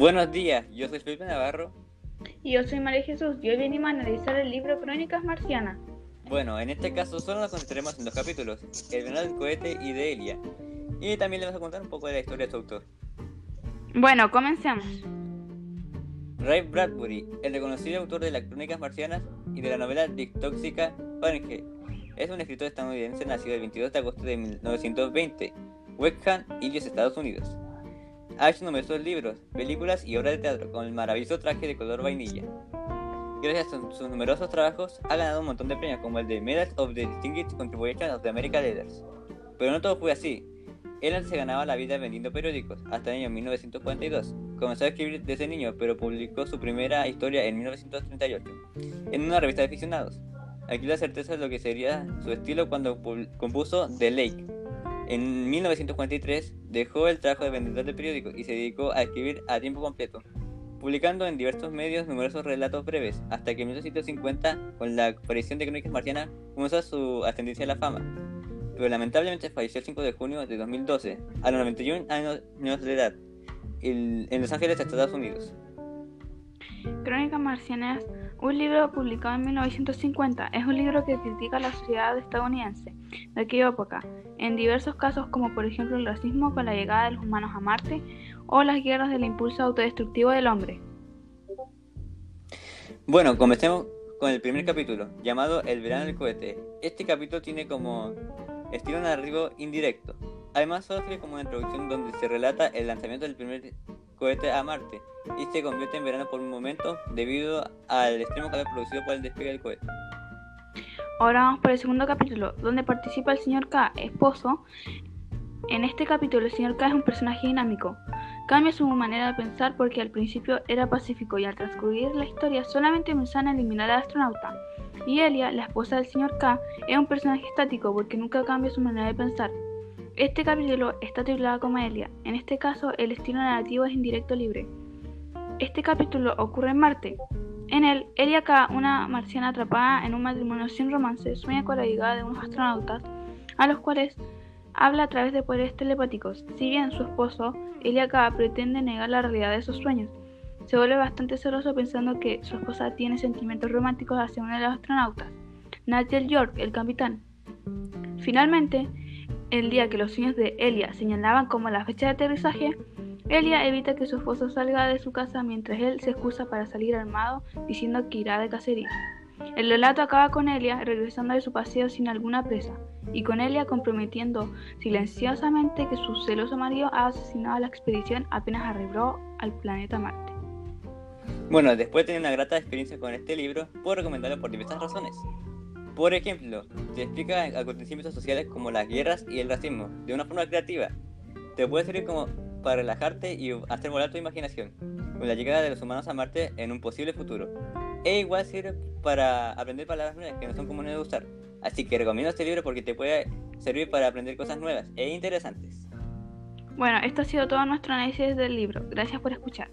Buenos días, yo soy Felipe Navarro. Y yo soy María Jesús y hoy venimos a analizar el libro Crónicas Marcianas. Bueno, en este caso solo nos concentraremos en dos capítulos, El venado del cohete y de Elia. Y también le vamos a contar un poco de la historia de su autor. Bueno, comencemos. Ray Bradbury, el reconocido autor de las Crónicas Marcianas y de la novela Tóxica Fahrenheit, es un escritor estadounidense nacido el 22 de agosto de 1920, West Indios, Estados Unidos. Ha hecho numerosos libros, películas y obras de teatro con el maravilloso traje de color vainilla. Gracias a sus numerosos trabajos, ha ganado un montón de premios como el de Medal of the Distinguished Contribution of the American Leaders. Pero no todo fue así. Él antes se ganaba la vida vendiendo periódicos, hasta el año 1942. Comenzó a escribir desde niño, pero publicó su primera historia en 1938, en una revista de aficionados. Aquí la certeza de lo que sería su estilo cuando compuso The Lake, en 1943 dejó el trabajo de vendedor de periódicos y se dedicó a escribir a tiempo completo, publicando en diversos medios numerosos relatos breves, hasta que en 1950, con la aparición de Crónicas Marcianas, comenzó su ascendencia a la fama. Pero lamentablemente falleció el 5 de junio de 2012, a los 91 años de edad, en Los Ángeles, Estados Unidos. Crónicas Marcianas, un libro publicado en 1950, es un libro que critica la sociedad estadounidense de aquella época, en diversos casos como por ejemplo el racismo con la llegada de los humanos a Marte o las guerras del impulso autodestructivo del hombre. Bueno, comencemos con el primer capítulo, llamado El verano del cohete. Este capítulo tiene como estilo narrativo indirecto. Además, sirve como una introducción donde se relata el lanzamiento del primer cohete a Marte y se convierte en verano por un momento debido al extremo calor producido por el despegue del cohete. Ahora vamos por el segundo capítulo, donde participa el señor K, esposo. En este capítulo el señor K es un personaje dinámico. Cambia su manera de pensar porque al principio era pacífico y al transcurrir la historia solamente en eliminar al astronauta. Y Elia, la esposa del señor K, es un personaje estático porque nunca cambia su manera de pensar. Este capítulo está titulado como Elia. En este caso, el estilo narrativo es indirecto libre. Este capítulo ocurre en Marte. En él, Elia K., una marciana atrapada en un matrimonio sin romance, sueña con la llegada de unos astronautas a los cuales habla a través de poderes telepáticos. Si bien su esposo, Elia K., pretende negar la realidad de esos sueños, se vuelve bastante celoso pensando que su esposa tiene sentimientos románticos hacia uno de los astronautas, Nigel York, el capitán. Finalmente, el día que los sueños de Elia señalaban como la fecha de aterrizaje, Elia evita que su esposo salga de su casa mientras él se excusa para salir armado diciendo que irá de cacería. El relato acaba con Elia regresando de su paseo sin alguna presa y con Elia comprometiendo silenciosamente que su celoso marido ha asesinado a la expedición apenas arribó al planeta Marte. Bueno, después de tener una grata experiencia con este libro, puedo recomendarlo por diversas razones. Por ejemplo, te explica acontecimientos sociales como las guerras y el racismo de una forma creativa. Te puede servir como para relajarte y hacer volar tu imaginación con la llegada de los humanos a Marte en un posible futuro. E igual sirve para aprender palabras nuevas que no son comunes de usar. Así que recomiendo este libro porque te puede servir para aprender cosas nuevas e interesantes. Bueno, esto ha sido todo nuestro análisis del libro. Gracias por escuchar.